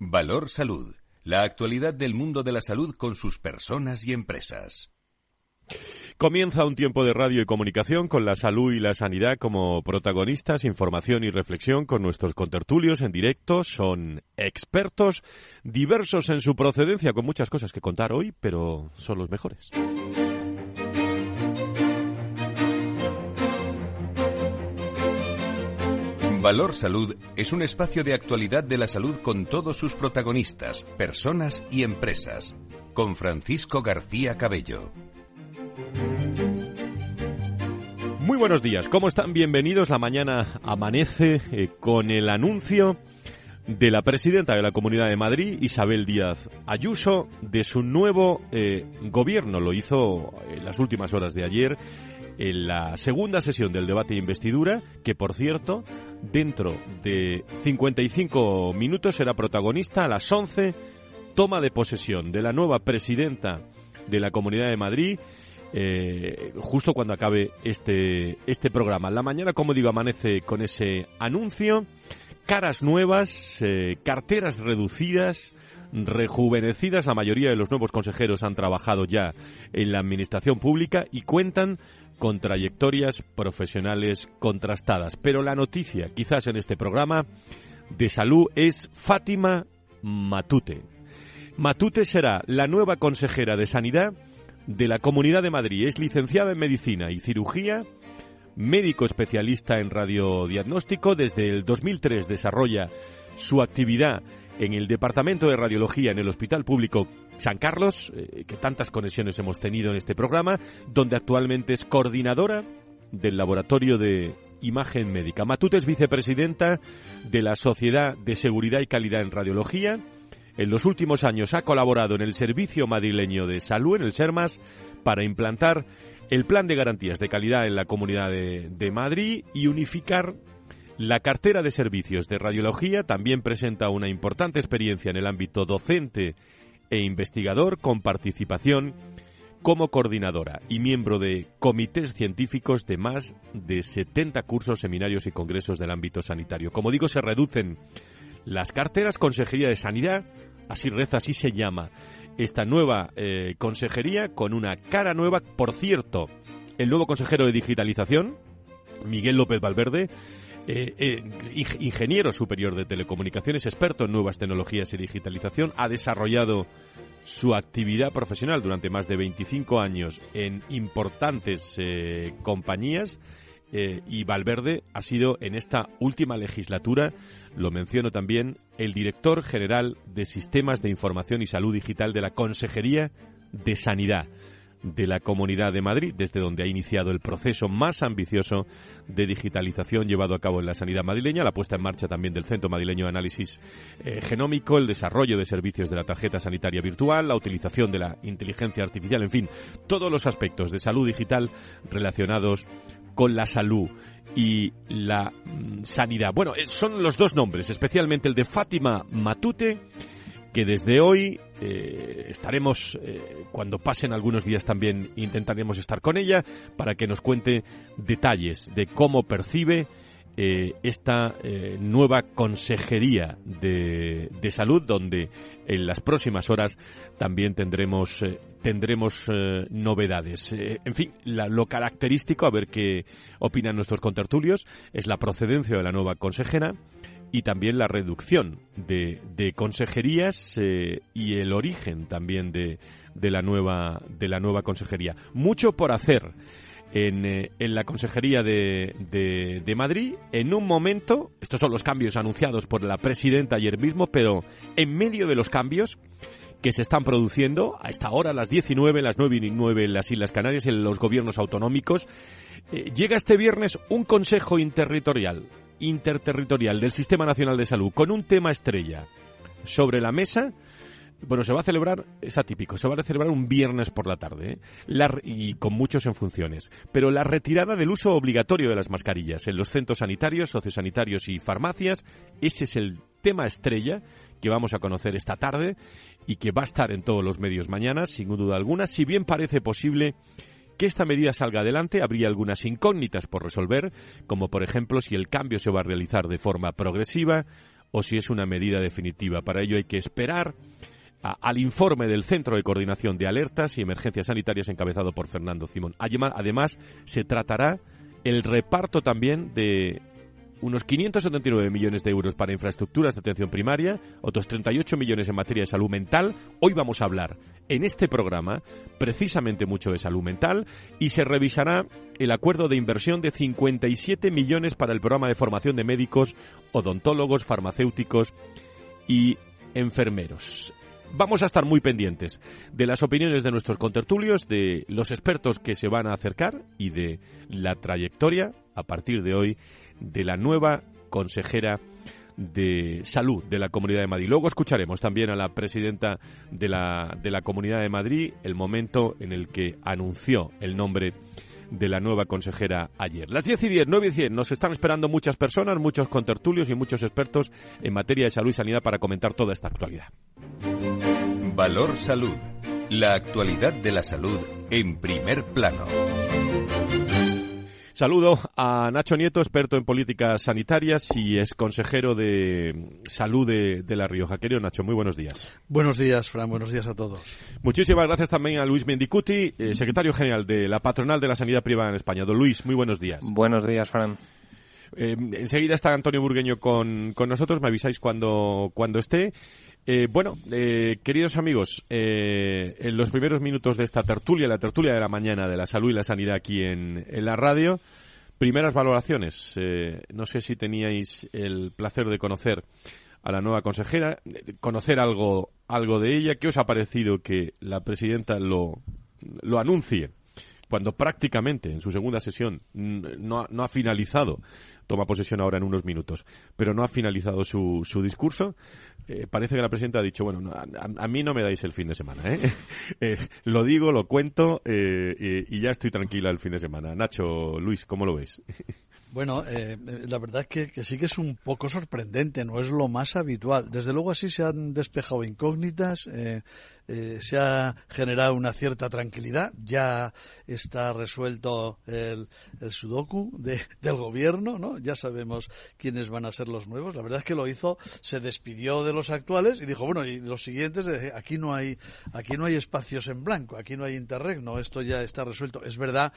Valor Salud. La actualidad del mundo de la salud con sus personas y empresas. Comienza un tiempo de radio y comunicación con la salud y la sanidad como protagonistas, información y reflexión con nuestros contertulios en directo. Son expertos, diversos en su procedencia, con muchas cosas que contar hoy, pero son los mejores. Valor Salud es un espacio de actualidad de la salud con todos sus protagonistas, personas y empresas. Con Francisco García Cabello. Muy buenos días, ¿cómo están? Bienvenidos. La mañana amanece eh, con el anuncio de la presidenta de la Comunidad de Madrid, Isabel Díaz Ayuso, de su nuevo eh, gobierno. Lo hizo en las últimas horas de ayer en la segunda sesión del debate de investidura, que por cierto, dentro de 55 minutos será protagonista a las 11, toma de posesión de la nueva presidenta de la Comunidad de Madrid. Eh, justo cuando acabe este, este programa. La mañana, como digo, amanece con ese anuncio, caras nuevas, eh, carteras reducidas, rejuvenecidas. La mayoría de los nuevos consejeros han trabajado ya en la administración pública y cuentan con trayectorias profesionales contrastadas. Pero la noticia, quizás en este programa de salud, es Fátima Matute. Matute será la nueva consejera de Sanidad de la Comunidad de Madrid. Es licenciada en Medicina y Cirugía, médico especialista en radiodiagnóstico. Desde el 2003 desarrolla su actividad en el Departamento de Radiología en el Hospital Público San Carlos, eh, que tantas conexiones hemos tenido en este programa, donde actualmente es coordinadora del Laboratorio de Imagen Médica. Matute es vicepresidenta de la Sociedad de Seguridad y Calidad en Radiología. En los últimos años ha colaborado en el Servicio Madrileño de Salud, en el SERMAS, para implantar el Plan de Garantías de Calidad en la Comunidad de, de Madrid y unificar la cartera de servicios de radiología también presenta una importante experiencia en el ámbito docente e investigador con participación como coordinadora y miembro de comités científicos de más de 70 cursos, seminarios y congresos del ámbito sanitario. Como digo, se reducen las carteras Consejería de Sanidad, así reza, así se llama esta nueva eh, consejería con una cara nueva. Por cierto, el nuevo consejero de digitalización, Miguel López Valverde, eh, eh, ingeniero superior de telecomunicaciones, experto en nuevas tecnologías y digitalización, ha desarrollado su actividad profesional durante más de 25 años en importantes eh, compañías y Valverde ha sido en esta última legislatura, lo menciono también, el director general de Sistemas de Información y Salud Digital de la Consejería de Sanidad de la Comunidad de Madrid, desde donde ha iniciado el proceso más ambicioso de digitalización llevado a cabo en la sanidad madrileña, la puesta en marcha también del Centro Madrileño de Análisis eh, Genómico, el desarrollo de servicios de la tarjeta sanitaria virtual, la utilización de la inteligencia artificial, en fin, todos los aspectos de salud digital relacionados con la salud y la mm, sanidad. Bueno, eh, son los dos nombres, especialmente el de Fátima Matute, que desde hoy eh, estaremos, eh, cuando pasen algunos días también intentaremos estar con ella para que nos cuente detalles de cómo percibe eh, esta nueva consejería de, de, salud donde en las próximas horas también tendremos tendremos novedades. En fin lo característico a ver qué opinan nuestros contertulios es la procedencia de la nueva consejera y también la reducción de, de consejerías eh, y el origen también de, de, la nueva, de la nueva consejería. Mucho por hacer en, eh, en la consejería de, de, Madrid en un momento, estos son los cambios anunciados por la presidenta ayer mismo, pero en medio de los cambios que se están produciendo a esta hora, las 19, las 9 y 9 en las Islas Canarias, en los gobiernos autonómicos, eh, llega este viernes un consejo interterritorial interterritorial del Sistema Nacional de Salud con un tema estrella sobre la mesa, bueno, se va a celebrar, es atípico, se va a celebrar un viernes por la tarde ¿eh? y con muchos en funciones. Pero la retirada del uso obligatorio de las mascarillas en los centros sanitarios, sociosanitarios y farmacias, ese es el tema estrella que vamos a conocer esta tarde y que va a estar en todos los medios mañana, sin duda alguna, si bien parece posible que esta medida salga adelante, habría algunas incógnitas por resolver, como por ejemplo si el cambio se va a realizar de forma progresiva o si es una medida definitiva. Para ello hay que esperar al informe del Centro de Coordinación de Alertas y Emergencias Sanitarias encabezado por Fernando Simón. Además, se tratará el reparto también de unos 579 millones de euros para infraestructuras de atención primaria, otros 38 millones en materia de salud mental. Hoy vamos a hablar en este programa precisamente mucho de salud mental y se revisará el acuerdo de inversión de 57 millones para el programa de formación de médicos, odontólogos, farmacéuticos y enfermeros. Vamos a estar muy pendientes de las opiniones de nuestros contertulios, de los expertos que se van a acercar y de la trayectoria a partir de hoy de la nueva consejera de salud de la Comunidad de Madrid. Luego escucharemos también a la presidenta de la, de la Comunidad de Madrid el momento en el que anunció el nombre de la nueva consejera ayer. Las 10 y 10, 9 y 10, nos están esperando muchas personas, muchos contertulios y muchos expertos en materia de salud y sanidad para comentar toda esta actualidad. Valor Salud. La actualidad de la salud en primer plano. Saludo a Nacho Nieto, experto en políticas sanitarias y es consejero de salud de, La Rioja. Querido Nacho, muy buenos días. Buenos días, Fran. Buenos días a todos. Muchísimas gracias también a Luis Mendicuti, eh, secretario general de la Patronal de la Sanidad Privada en España. Don Luis, muy buenos días. Buenos días, Fran. Eh, enseguida está Antonio Burgueño con, con nosotros. Me avisáis cuando, cuando esté. Eh, bueno, eh, queridos amigos, eh, en los primeros minutos de esta tertulia, la tertulia de la mañana de la salud y la sanidad aquí en, la radio, primeras valoraciones. no sé si teníais el placer de conocer a la nueva consejera, conocer algo, algo de ella. ¿Qué os ha parecido que la presidenta lo, lo anuncie cuando prácticamente en su segunda sesión no no ha finalizado toma posesión ahora en unos minutos, pero no ha finalizado su, su discurso. Eh, parece que la presidenta ha dicho, bueno, a, mí no me dais el fin de semana, ¿eh? eh lo digo, lo cuento eh, y, ya estoy tranquila el fin de semana. Nacho, Luis, ¿cómo lo ves? Bueno, eh, la verdad es que, sí que es un poco sorprendente, no es lo más habitual. Desde luego así se han despejado incógnitas, eh, se ha generado una cierta tranquilidad, ya está resuelto el, sudoku del gobierno, ¿no? Ya sabemos quiénes van a ser los nuevos. La verdad es que lo hizo, se despidió de los actuales y dijo, bueno, y los siguientes, aquí no hay, aquí no hay espacios en blanco, aquí no hay interregno, esto ya está resuelto. Es verdad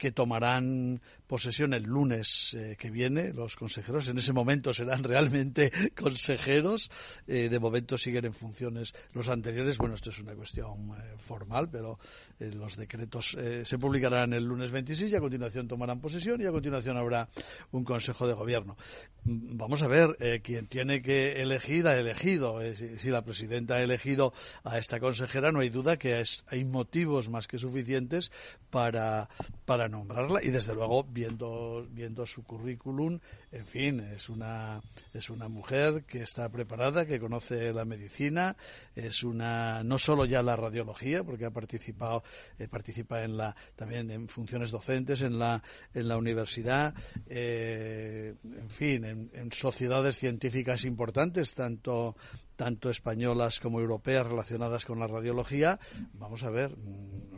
que tomarán posesión el lunes eh, que viene los consejeros. En ese momento serán realmente consejeros. Eh, de momento siguen en funciones los anteriores. Bueno, es una cuestión eh, formal, pero los decretos se publicarán el lunes 26 y a continuación tomarán posesión y a continuación habrá un consejo de gobierno. Mm, vamos a ver, quien tiene que elegir ha elegido. si la presidenta ha elegido a esta consejera, no hay duda que hay motivos más que suficientes para, para nombrarla y desde luego viendo viendo su currículum en fin es una es una mujer que está preparada que conoce la medicina es una no solo ya la radiología porque ha participado eh, participa en la también en funciones docentes en la en la universidad eh, en fin en, en sociedades científicas importantes tanto tanto españolas como europeas relacionadas con la radiología, vamos a ver,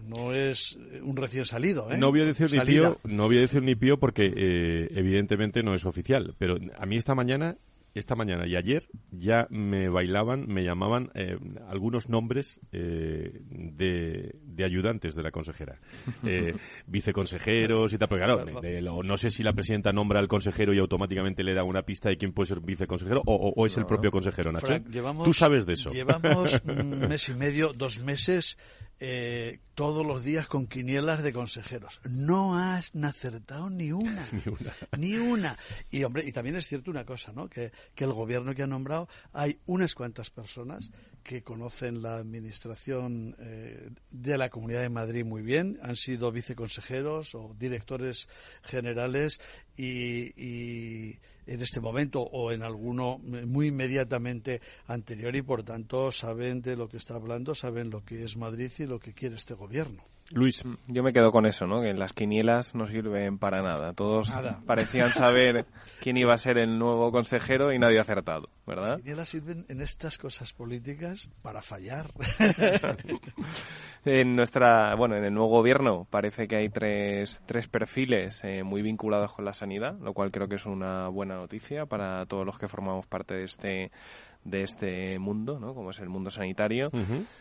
no es un recién salido. ¿eh? No voy a decir ni pío, no voy a decir ni pío porque eh, evidentemente no es oficial, pero a mí esta mañana esta mañana y ayer ya me bailaban, me llamaban eh, algunos nombres eh, de, ayudantes de la consejera, eh, viceconsejeros y tal, pero claro, no sé si la presidenta nombra al consejero y automáticamente le da una pista de quién puede ser viceconsejero o, es el propio consejero, Nacho. Tú sabes de eso. Llevamos un mes y medio, dos meses eh, todos los días con quinielas de consejeros. No has acertado ni una. ni una. Y hombre, y también es cierto una cosa, ¿no? Que, el gobierno que ha nombrado hay unas cuantas personas que conocen la administración eh, de la Comunidad de Madrid muy bien, han sido viceconsejeros o directores generales y en este momento o en alguno muy inmediatamente anterior y por tanto saben de lo que está hablando, saben lo que es Madrid y lo que quiere este gobierno. Luis. Yo me quedo con eso, ¿no? Que las quinielas no sirven para nada. Todos parecían saber quién iba a ser el nuevo consejero y nadie ha acertado, ¿verdad? Las quinielas sirven en estas cosas políticas para fallar. en nuestra, bueno, en el nuevo gobierno parece que hay tres, tres perfiles eh, muy vinculados con la sanidad, lo cual creo que es una buena noticia para todos los que formamos parte de este de este mundo, ¿no? como es el mundo sanitario.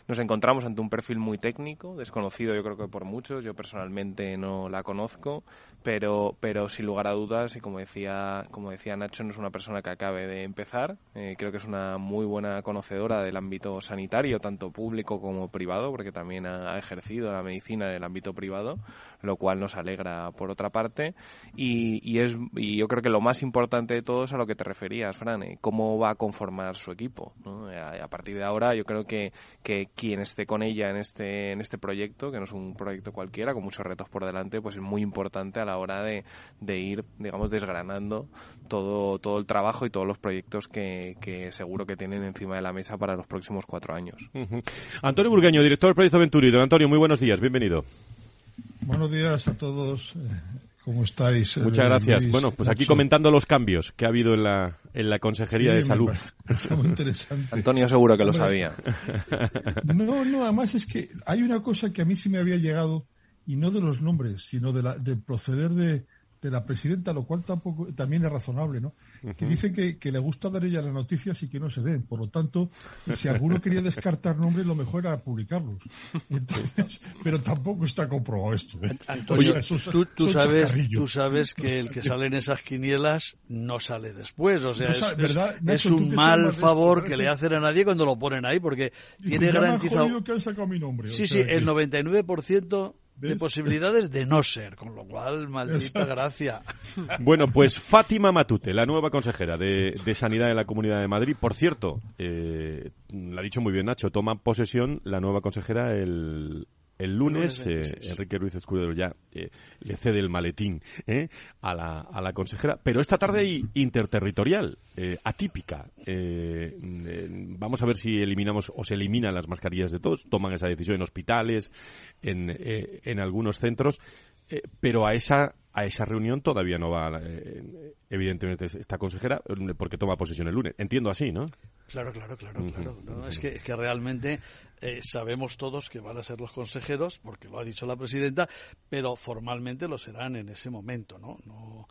Nos encontramos ante un perfil muy técnico, desconocido yo creo que por muchos, yo personalmente no la conozco, pero, pero sin lugar a dudas, y como decía, como decía Nacho, no es una persona que acabe de empezar, eh, creo que es una muy buena conocedora del ámbito sanitario, tanto público como privado, porque también ha, ejercido la medicina en el ámbito privado, lo cual nos alegra por otra parte, y, y, es, y yo creo que lo más importante de todo es a lo que te referías, Fran, eh, cómo va a conformar su equipo. A, partir de ahora, yo creo que, que quien esté con ella en este, en este proyecto, que no es un proyecto cualquiera, con muchos retos por delante, pues es muy importante a la hora de, de ir, digamos, desgranando todo, todo el trabajo y todos los proyectos que, que seguro que tienen encima de la mesa para los próximos cuatro años. Antonio Burgueño, director del proyecto Venturido. Antonio, muy buenos días, bienvenido. Buenos días a todos. ¿Cómo estáis? Muchas gracias. bueno, pues aquí comentando los cambios que ha habido en la, en la Consejería de Salud. Muy interesante. Antonio seguro que lo sabía. No, no, además es que hay una cosa que a mí sí me había llegado, y no de los nombres, sino de la, del proceder de, de la presidenta, lo cual tampoco también es razonable, ¿no? Que dice que, que, le gusta dar ella las noticias y que no se den. Por lo tanto, si alguno quería descartar nombres, lo mejor era publicarlos. pero tampoco está comprobado esto. ¿eh? Antonio, tú, sabes, tú sabes que el que sale en esas quinielas no sale después. O sea, es, un mal favor que le hacen a nadie cuando lo ponen ahí, porque tiene garantizado. Que han sacado mi nombre, sí, sí, el 99% de posibilidades de no ser, con lo cual, maldita gracia. Bueno, pues Fátima Matute, la nueva consejera de, Sanidad de la Comunidad de Madrid. Por cierto, eh, lo ha dicho muy bien Nacho, toma posesión la nueva consejera el, el lunes, eh, Enrique Ruiz Escudero ya eh, le cede el maletín eh, a, la, a la consejera, pero esta tarde hay interterritorial, atípica. vamos a ver si eliminamos o se eliminan las mascarillas de todos, toman esa decisión en hospitales, en, en algunos centros, pero a esa a esa reunión todavía no va, eh, evidentemente, esta consejera, porque toma posesión el lunes. Entiendo así, ¿no? Claro, claro, claro. claro. es, que, que realmente eh, sabemos todos que van a ser los consejeros, porque lo ha dicho la presidenta, pero formalmente lo serán en ese momento, ¿no? no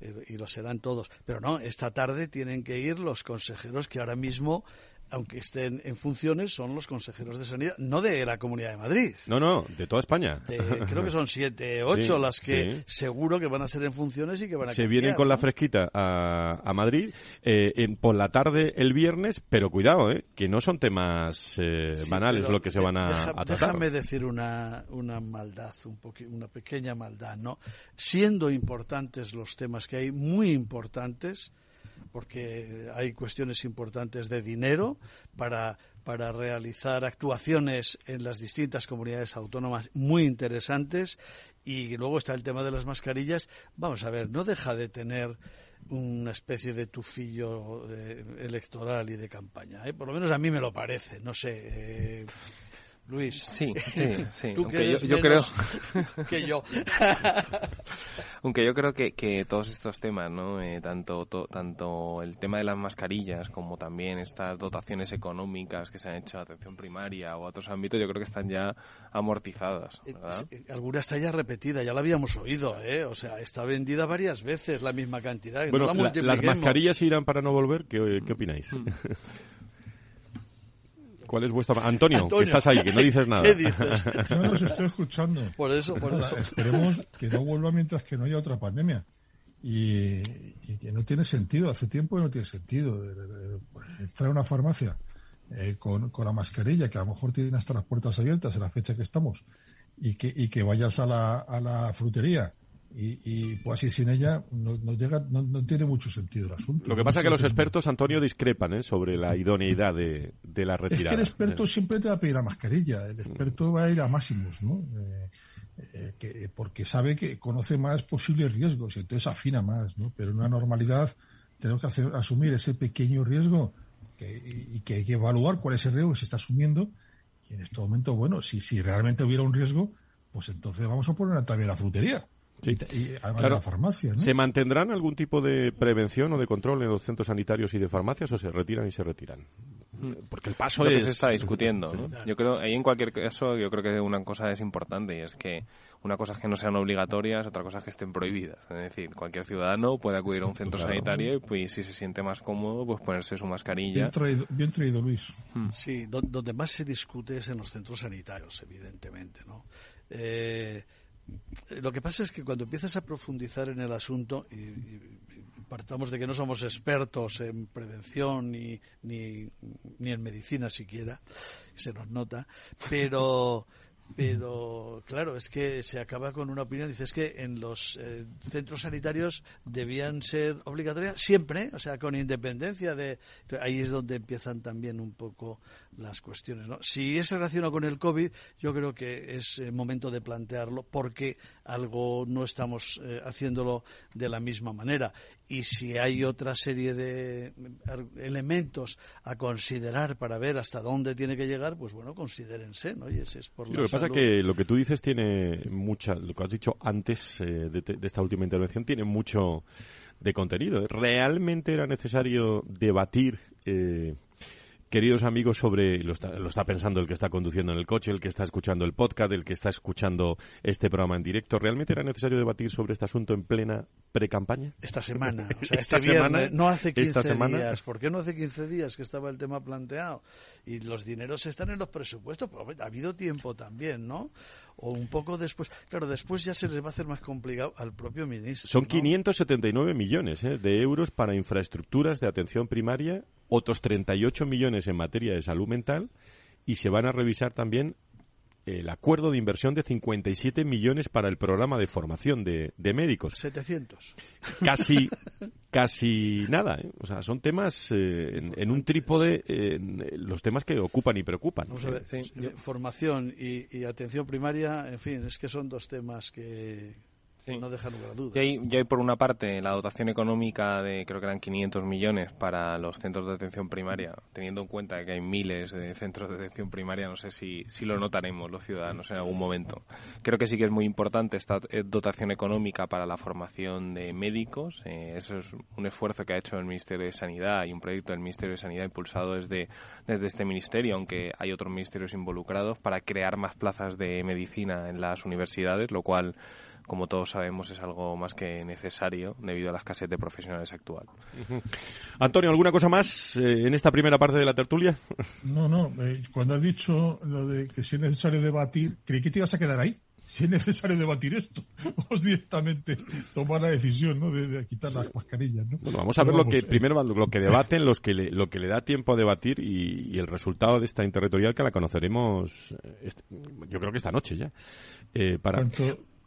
eh, y lo serán todos. Pero no, esta tarde tienen que ir los consejeros que ahora mismo aunque estén en funciones, son los consejeros de sanidad, no de la Comunidad de Madrid. No, no, de toda España. creo que son siete, ocho las que seguro que van a ser en funciones y que van a Se vienen con la fresquita a, Madrid eh, por la tarde el viernes, pero cuidado, eh, que no son temas eh, banales lo que se van a, tratar. Déjame decir una, una maldad, un una pequeña maldad, ¿no? Siendo importantes los temas que hay, muy importantes, porque hay cuestiones importantes de dinero para, para realizar actuaciones en las distintas comunidades autónomas muy interesantes y luego está el tema de las mascarillas. Vamos a ver, no deja de tener una especie de tufillo eh, electoral y de campaña. ¿eh? Por lo menos a mí me lo parece. No sé. Eh, Luis. Sí, sí, sí. Aunque yo, creo que yo. Aunque yo creo que, que todos estos temas, ¿no? Eh, tanto tanto el tema de las mascarillas como también estas dotaciones económicas que se han hecho a atención primaria o a otros ámbitos, yo creo que están ya amortizadas. Eh, eh, alguna está ya repetida, ya la habíamos oído, ¿eh? O sea, está vendida varias veces la misma cantidad. Bueno, las mascarillas irán para no volver. ¿Qué, qué opináis? ¿Cuál es vuestra... Antonio, que estás ahí, que no dices nada. ¿Qué dices? No los estoy escuchando. Por eso, por eso. Esperemos que no vuelva mientras que no haya otra pandemia. Y, que no tiene sentido, hace tiempo que no tiene sentido. Entrar a una farmacia eh, con, con, la mascarilla, que a lo mejor tiene hasta las puertas abiertas en la fecha que estamos, y que, y que vayas a la, a la frutería y, y, pues así sin ella no, no llega, no, tiene mucho sentido el asunto. Lo que pasa es que los expertos, Antonio, discrepan ¿eh? sobre la idoneidad de, de, la retirada. Es que el experto siempre te va a pedir la mascarilla, el experto va a ir a máximos, ¿no? Eh, eh, que, porque sabe que conoce más posibles riesgos y entonces afina más, ¿no? Pero en una normalidad tenemos que hacer, asumir ese pequeño riesgo que, y que hay que evaluar cuál es el riesgo que se está asumiendo y en este momento, bueno, si, si realmente hubiera un riesgo, pues entonces vamos a poner también la frutería. Sí. Y, además de la farmacia, ¿no? ¿Se mantendrán algún tipo de prevención o de control en los centros sanitarios y de farmacias o se retiran y se retiran? Porque el paso Lo que es... se está discutiendo. ¿no? Yo creo, ahí en cualquier caso, yo creo que una cosa es importante y es que una cosa es que no sean obligatorias, otra cosa es que estén prohibidas. Es decir, cualquier ciudadano puede acudir a un centro Claro. sanitario y pues, si se siente más cómodo, pues ponerse su mascarilla. Bien traído, bien traído, Luis. Sí, do- donde más se discute es en los centros sanitarios, evidentemente, ¿no? Eh, lo que pasa es que cuando empiezas a profundizar en el asunto, y, partamos de que no somos expertos en prevención ni, ni, ni en medicina siquiera, se nos nota, pero pero claro, es que se acaba con una opinión, dice, es que en los eh, centros sanitarios debían ser obligatorias siempre, o sea, con independencia de... Ahí es donde empiezan también un poco las cuestiones, ¿no? Si es relacionado con el COVID, yo creo que es eh, momento de plantearlo porque algo no estamos eh, haciéndolo de la misma manera. Y si hay otra serie de elementos a considerar para ver hasta dónde tiene que llegar, pues bueno, considérense, ¿no? Y ese es por la lo que pasa es salud. que lo que tú dices tiene mucha, lo que has dicho antes eh, de, de esta última intervención tiene mucho de contenido. ¿Realmente era necesario debatir, eh, queridos amigos, sobre, lo está, lo está pensando el que está conduciendo en el coche, el que está escuchando el podcast, el que está escuchando este programa en directo, ¿realmente era necesario debatir sobre este asunto en plena pre-campaña? Esta semana, o sea, Esta este viernes, semana, no hace 15 esta semana. días. ¿Por qué no hace 15 días que estaba el tema planteado? Y los dineros están en los presupuestos, pero hombre, ha habido tiempo también, ¿no? O un poco después. Claro, después ya se les va a hacer más complicado al propio ministro. Son ¿no? 579 millones eh, de euros para infraestructuras de atención primaria, otros 38 millones en materia de salud mental y se van a revisar también el acuerdo de inversión de 57 millones para el programa de formación de, de médicos. 700. Casi, casi nada. ¿eh? O sea, son temas eh, en, en un trípode, eh, en los temas que ocupan y preocupan. Vamos a ver, Sí, eh, yo- formación y, y atención primaria, en fin, es que son dos temas que Sí. no dejan lugar a Y dudas. hay, y hay, por una parte la dotación económica de creo que eran 500 millones para los centros de atención primaria, teniendo en cuenta que hay miles de centros de atención primaria, no sé si, si lo notaremos los ciudadanos en algún momento. Creo que sí que es muy importante esta eh, dotación económica para la formación de médicos. eh, eso es un esfuerzo que ha hecho el Ministerio de Sanidad y un proyecto del Ministerio de Sanidad impulsado desde, desde este ministerio, aunque hay otros ministerios involucrados, para crear más plazas de medicina en las universidades, lo cual como todos sabemos, es algo más que necesario debido a la escasez de profesionales actual. Antonio, ¿alguna cosa más eh, en esta primera parte de la tertulia? No, no, eh, cuando has dicho lo de que si es necesario debatir, creí que te ibas a quedar ahí. Si es necesario debatir esto, vamos directamente tomar la decisión, ¿no? De, de quitar las mascarillas, ¿no? Bueno, vamos a ver lo que vamos, eh, primero lo que debaten, los que le, lo que le da tiempo a debatir y, y el resultado de esta interterritorial que la conoceremos, este- yo creo que esta noche ya. Eh, para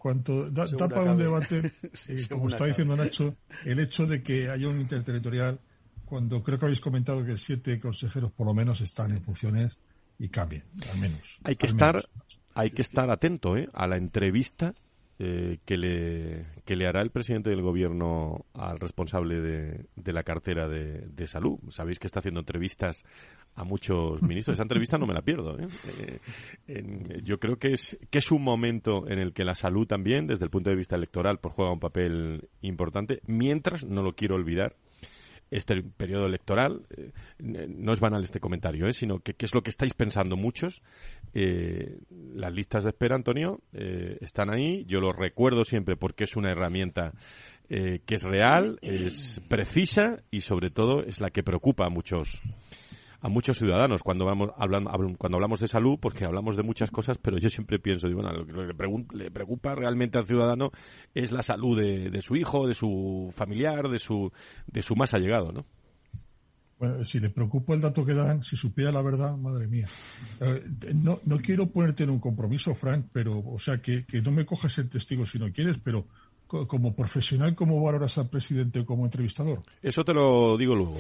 cuanto da, para un debate, eh, como está diciendo Nacho, el hecho de que haya un interterritorial, cuando creo que habéis comentado que siete consejeros por lo menos están en funciones y cambien, al menos. hay que estar menos. hay que estar atento ¿eh? a la entrevista eh, que le que le hará el presidente del gobierno al responsable de, de la cartera de, de salud. Sabéis que está haciendo entrevistas a muchos ministros. Esa entrevista no me la pierdo. ¿eh? Eh, yo creo que es que es un momento en el que la salud también, desde el punto de vista electoral, pues juega un papel importante. Mientras no lo quiero olvidar este periodo electoral, eh, no es banal este comentario, ¿eh? sino que qué es lo que estáis pensando muchos. Las listas de espera, Antonio, están ahí. Yo lo recuerdo siempre porque es una herramienta que es real, es precisa y sobre todo es la que preocupa a muchos a muchos ciudadanos cuando vamos hablando habl- cuando hablamos de salud porque hablamos de muchas cosas pero yo siempre pienso digo, bueno lo que le, preocupa realmente al ciudadano es la salud de, de su hijo de su familiar de su de su más allegado no Bueno, si le preocupa el dato que dan, si supiera la verdad, madre mía. Eh, no, no quiero ponerte en un compromiso, Frank, pero, o sea, que, que no me cojas el testigo si no quieres, pero como profesional, ¿cómo valoras al presidente como entrevistador? Eso te lo digo luego.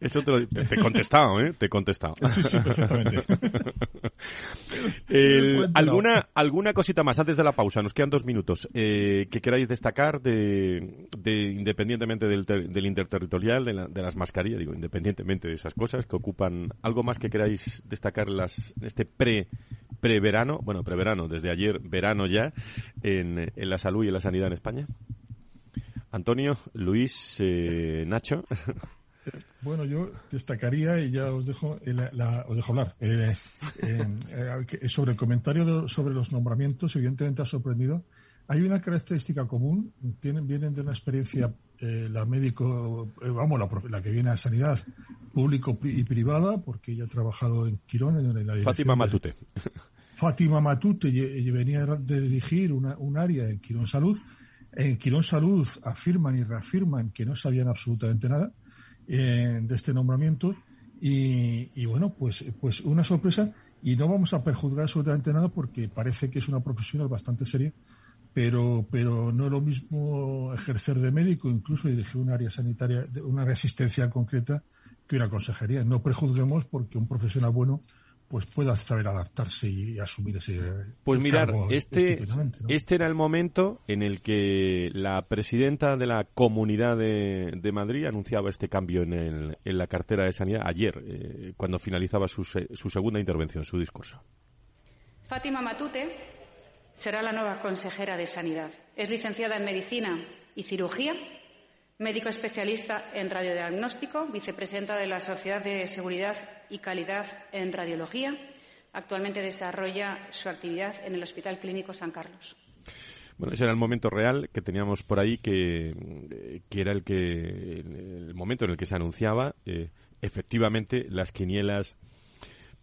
Eso te, lo, te, te he contestado, ¿eh? Te he contestado. Sí, sí, perfectamente. El-. ¿alguna, ¿Alguna cosita más antes de la pausa? Nos quedan dos minutos. Eh, que queráis destacar de, de independientemente del, ter- del interterritorial, de, la- de las mascarillas, digo, independientemente de esas cosas que ocupan algo más que queráis destacar en las, en este pre preverano, bueno, preverano, desde ayer, verano ya, en, en la salud y en la sanidad en España? Antonio, Luis, eh, Nacho. Bueno, yo destacaría y ya os dejo, la, os dejo hablar eh, eh, sobre el comentario sobre los nombramientos. Evidentemente ha sorprendido. Hay una característica común. Tienen, vienen de una experiencia eh, la médico, vamos, la, que viene a sanidad público y privada, porque ella ha trabajado en Quirón, en la Fátima Matute. Fátima Matute venía de dirigir una, un área en Quirón Salud. En Quirón Salud afirman y reafirman que no sabían absolutamente nada eh, de este nombramiento y, bueno, pues, pues una sorpresa y no vamos a perjuzgar absolutamente nada porque parece que es una profesional bastante seria, pero, pero no es lo mismo ejercer de médico, incluso dirigir un área sanitaria, una resistencia concreta que una consejería. No prejuzguemos porque un profesional bueno pues pueda saber adaptarse y asumir ese pues mirar este este era el momento en el que la presidenta de la comunidad de, Madrid anunciaba este cambio en, el, en la cartera de sanidad ayer eh, cuando finalizaba su, su segunda intervención su discurso. Fátima Matute será la nueva consejera de sanidad. Es licenciada en medicina y cirugía médico especialista en radiodiagnóstico, vicepresidenta de la Sociedad de Seguridad y Calidad en Radiología. Actualmente desarrolla su actividad en el Hospital Clínico San Carlos. Bueno, ese era el momento real que teníamos por ahí, que, era el que el momento en el que se anunciaba. Eh, efectivamente, las quinielas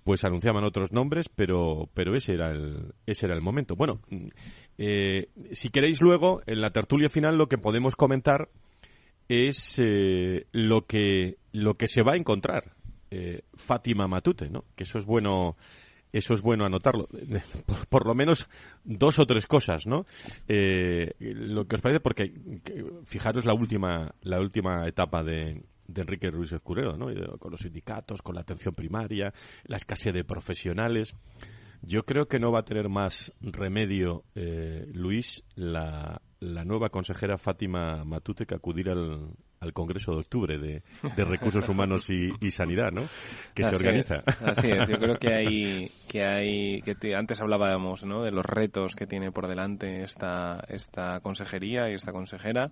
pues anunciaban otros nombres, pero pero ese era el ese era el momento. Bueno, eh, si queréis luego en la tertulia final lo que podemos comentar es eh, lo que lo que se va a encontrar eh, Fátima Matute, ¿no? Que eso es bueno eso es bueno anotarlo. Por, lo menos dos o tres cosas, ¿no? Eh, lo que os parece, porque fijaros la última la última etapa de, de Enrique Ruiz Escurero, ¿no? Con los sindicatos, con la atención primaria, la escasez de profesionales. Yo creo que no va a tener más remedio, Luis, la, la nueva consejera Fátima Matute que acudir al, al Congreso de Octubre de, Recursos Humanos y, Sanidad, ¿no? Que se organiza. así es, yo creo que hay, que hay, que antes hablábamos, ¿no? De los retos que tiene por delante esta, esta consejería y esta consejera.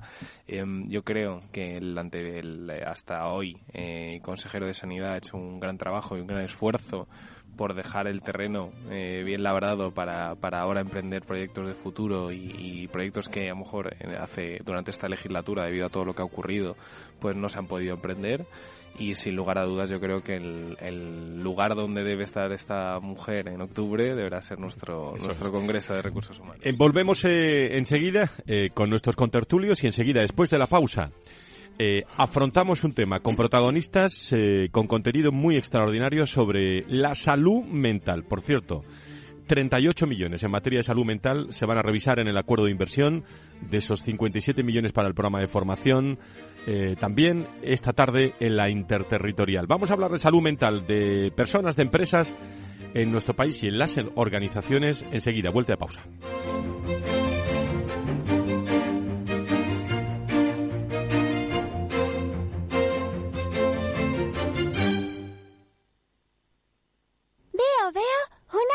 Em, yo creo que el, ante el, hasta hoy, eh, el consejero de Sanidad ha hecho un gran trabajo y un gran esfuerzo por dejar el terreno eh, bien labrado para, para ahora emprender proyectos de futuro y, proyectos que a lo mejor eh, hace durante esta legislatura debido a todo lo que ha ocurrido pues no se han podido emprender. Y sin lugar a dudas yo creo que el, lugar donde debe estar esta mujer en octubre deberá ser nuestro nuestro Congreso de Recursos Humanos. Eh, volvemos enseguida con nuestros contertulios y enseguida después de la pausa eh, afrontamos un tema con protagonistas eh, con contenido muy extraordinario sobre la salud mental. Por cierto, 38 millones en materia de salud mental se van a revisar en el acuerdo de inversión, de esos 57 millones para el programa de formación, eh, también esta tarde en la interterritorial. Vamos a hablar de salud mental de personas, de empresas en nuestro país y en las organizaciones. Enseguida, vuelta de pausa.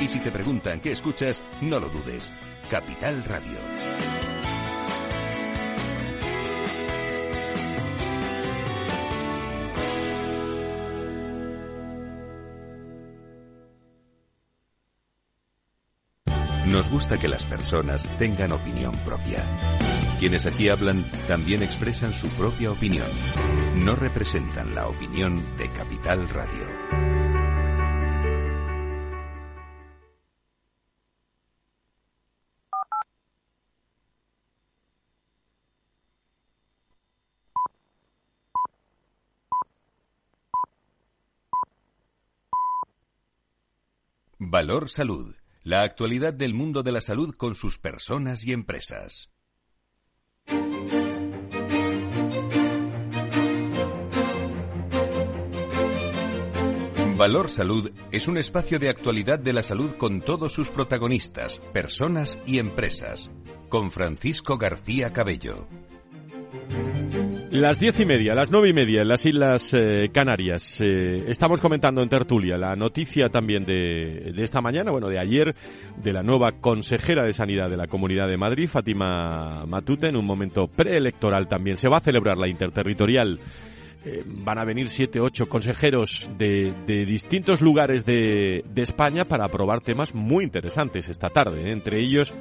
Y si te preguntan qué escuchas, no lo dudes. Capital Radio. Nos gusta que las personas tengan opinión propia. Quienes aquí hablan también expresan su propia opinión. No representan la opinión de Capital Radio. Valor Salud. La actualidad del mundo de la salud con sus personas y empresas. Valor Salud es un espacio de actualidad de la salud con todos sus protagonistas, personas y empresas. Con Francisco García Cabello. Las diez y media, las nueve y media en las Islas eh, Canarias. Eh, estamos comentando en tertulia la noticia también de, de, esta mañana, bueno, de ayer, de la nueva consejera de Sanidad de la Comunidad de Madrid, Fátima Matute, en un momento preelectoral también. Se va a celebrar la interterritorial. Eh, van a venir siete, ocho consejeros de, de distintos lugares de, de, España para aprobar temas muy interesantes esta tarde. Entre ellos,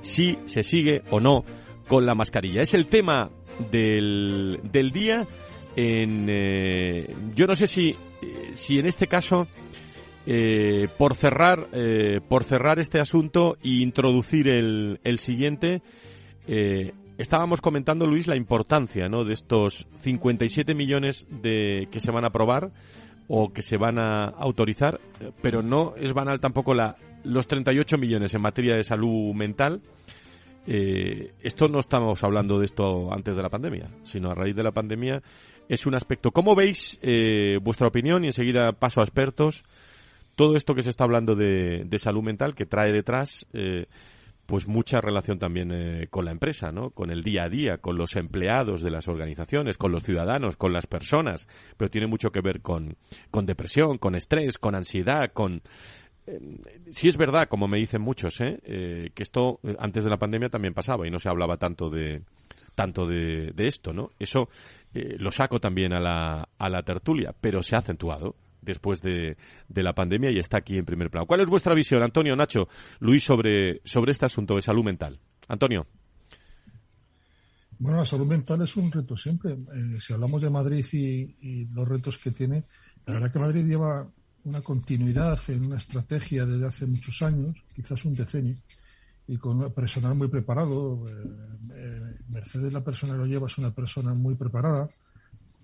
si se sigue o no con la mascarilla. Es el tema del, del día. En, eh, yo no sé si, si en este caso, eh, por cerrar, eh, por cerrar este asunto e introducir el, el siguiente, eh, estábamos comentando Luis la importancia, ¿no? De estos 57 millones de que se van a aprobar o que se van a autorizar, pero no es banal tampoco la los 38 millones en materia de salud mental eh, esto no estamos hablando de esto antes de la pandemia, sino a raíz de la pandemia. Es un aspecto. ¿Cómo veis eh, vuestra opinión? Y enseguida paso a expertos. Todo esto que se está hablando de, salud mental que trae detrás, eh, pues mucha relación también eh, con la empresa, ¿no? Con el día a día, con los empleados de las organizaciones, con los ciudadanos, con las personas. Pero tiene mucho que ver con, con depresión, con estrés, con ansiedad, con sí es verdad, como me dicen muchos, ¿eh? Eh, que esto eh, antes de la pandemia también pasaba y no se hablaba tanto de tanto de, esto, ¿no? Eso eh, lo saco también a la, a la tertulia, pero se ha acentuado después de, la pandemia y está aquí en primer plano. ¿Cuál es vuestra visión, Antonio, Nacho, Luis, sobre, este asunto de salud mental? Antonio. Bueno, la salud mental es un reto siempre. Eh, si hablamos de Madrid y, y, los retos que tiene, la verdad que Madrid lleva una continuidad en una estrategia desde hace muchos años, quizás un decenio, y con personal muy preparado. Eh, eh, Mercedes, la persona que lo lleva, es una persona muy preparada,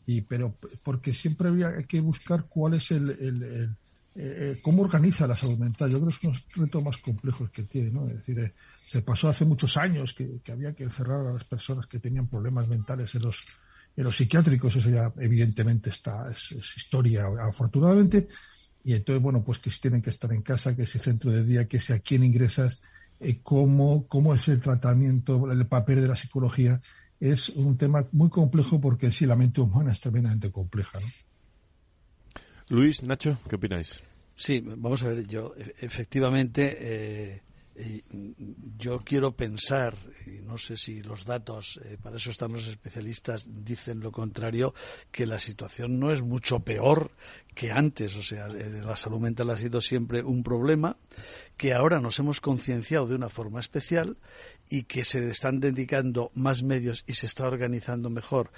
y pero porque siempre había que buscar cuál es el, el, el eh, cómo organiza la salud mental. Yo creo que es uno de los retos más complejos que tiene, ¿no? Es decir, eh, se pasó hace muchos años que, que, había que encerrar a las personas que tenían problemas mentales en los, en los psiquiátricos, eso ya evidentemente está, es, es historia, afortunadamente, y entonces, bueno, pues que si tienen que estar en casa, que ese centro de día, que sea a quién ingresas, eh, cómo, cómo es el tratamiento, el papel de la psicología, es un tema muy complejo porque sí, la mente humana es tremendamente compleja. ¿no? Luis, Nacho, ¿qué opináis? Sí, vamos a ver, yo efectivamente eh, yo quiero pensar, y no sé si los datos, eh, para eso están los especialistas, dicen lo contrario, que la situación no es mucho peor que antes. O sea, eh, la salud mental ha sido siempre un problema, que ahora nos hemos concienciado de una forma especial y que se están dedicando más medios y se está organizando mejor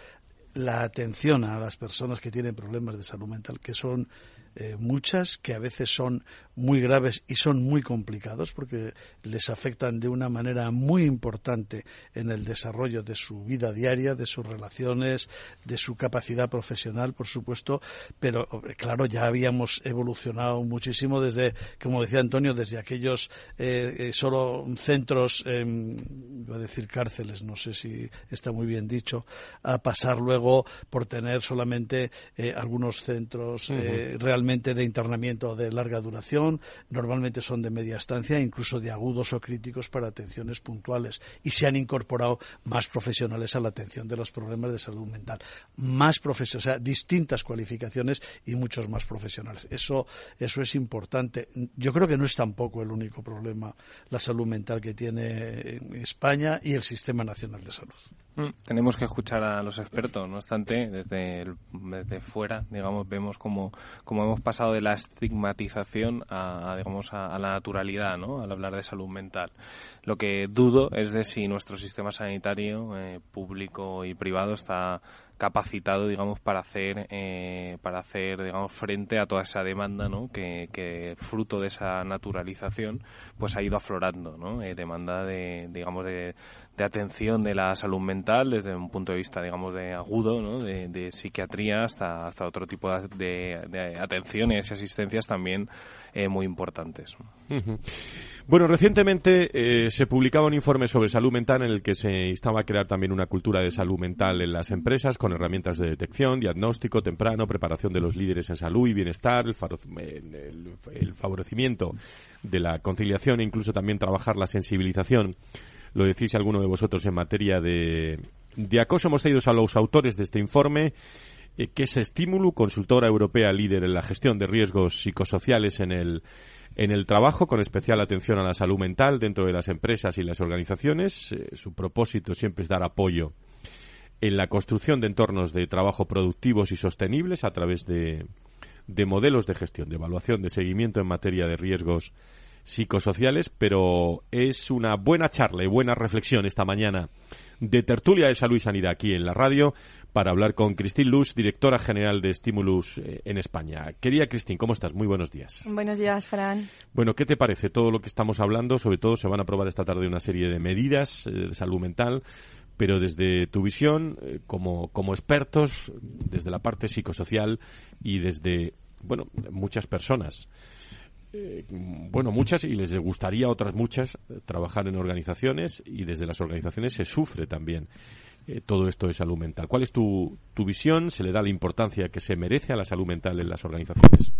la atención a las personas que tienen problemas de salud mental, que son eh, muchas que a veces son muy graves y son muy complicados porque les afectan de una manera muy importante en el desarrollo de su vida diaria, de sus relaciones, de su capacidad profesional, por supuesto, pero claro, ya habíamos evolucionado muchísimo desde, como decía Antonio, desde aquellos eh, eh solo centros, eh, iba a decir cárceles, no sé si está muy bien dicho, a pasar luego por tener solamente eh, algunos centros uh -huh. realmente de internamiento de larga duración, normalmente son de media estancia, incluso de agudos o críticos para atenciones puntuales y se han incorporado más profesionales a la atención de los problemas de salud mental, más profesionales, o sea, distintas cualificaciones y muchos más profesionales. Eso, eso es importante. Yo creo que no es tampoco el único problema la salud mental que tiene España y el Sistema Nacional de Salud. Mm, tenemos que escuchar a los expertos, no obstante, desde, el, desde fuera, digamos, vemos como, como hemos pasado de la estigmatización a, digamos, a, la naturalidad, ¿no? Al hablar de salud mental. Lo que dudo es de si nuestro sistema sanitario eh, público y privado está capacitado, digamos, para hacer, eh, para hacer, digamos, frente a toda esa demanda, ¿no? Que, que fruto de esa naturalización, pues ha ido aflorando, ¿no? Eh, demanda de, digamos, de, de, atención de la salud mental desde un punto de vista, digamos, de agudo, ¿no? De, psiquiatría hasta, hasta otro tipo de, atenciones y asistencias también eh, muy importantes. Bueno, recientemente eh, se publicaba un informe sobre salud mental en el que se instaba a crear también una cultura de salud mental en las empresas con herramientas de detección, diagnóstico temprano, preparación de los líderes en salud y bienestar, el, favorecimiento de la conciliación e incluso también trabajar la sensibilización. Lo decís alguno de vosotros en materia de, de acoso. Hemos traído a los autores de este informe eh, que es Estímulo, consultora europea líder en la gestión de riesgos psicosociales en el, en el trabajo, con especial atención a la salud mental dentro de las empresas y las organizaciones. Eh, su propósito siempre es dar apoyo en la construcción de entornos de trabajo productivos y sostenibles a través de, de modelos de gestión, de evaluación, de seguimiento en materia de riesgos psicosociales, pero es una buena charla y buena reflexión esta mañana de tertulia de salud y sanidad aquí en la radio para hablar con Cristín Luz, directora general de Stimulus eh, en España. Querida Cristín, ¿cómo estás? Muy buenos días. Buenos días, Fran. Bueno, ¿qué te parece todo lo que estamos hablando? Sobre todo se van a aprobar esta tarde una serie de medidas eh, de salud mental, pero desde tu visión, eh, como, como expertos, desde la parte psicosocial y desde, bueno, muchas personas. Bueno, muchas y les gustaría otras muchas trabajar en organizaciones y desde las organizaciones se sufre también eh, todo esto de salud mental. ¿Cuál es tu, tu visión? ¿Se le da la importancia que se merece a la salud mental en las organizaciones?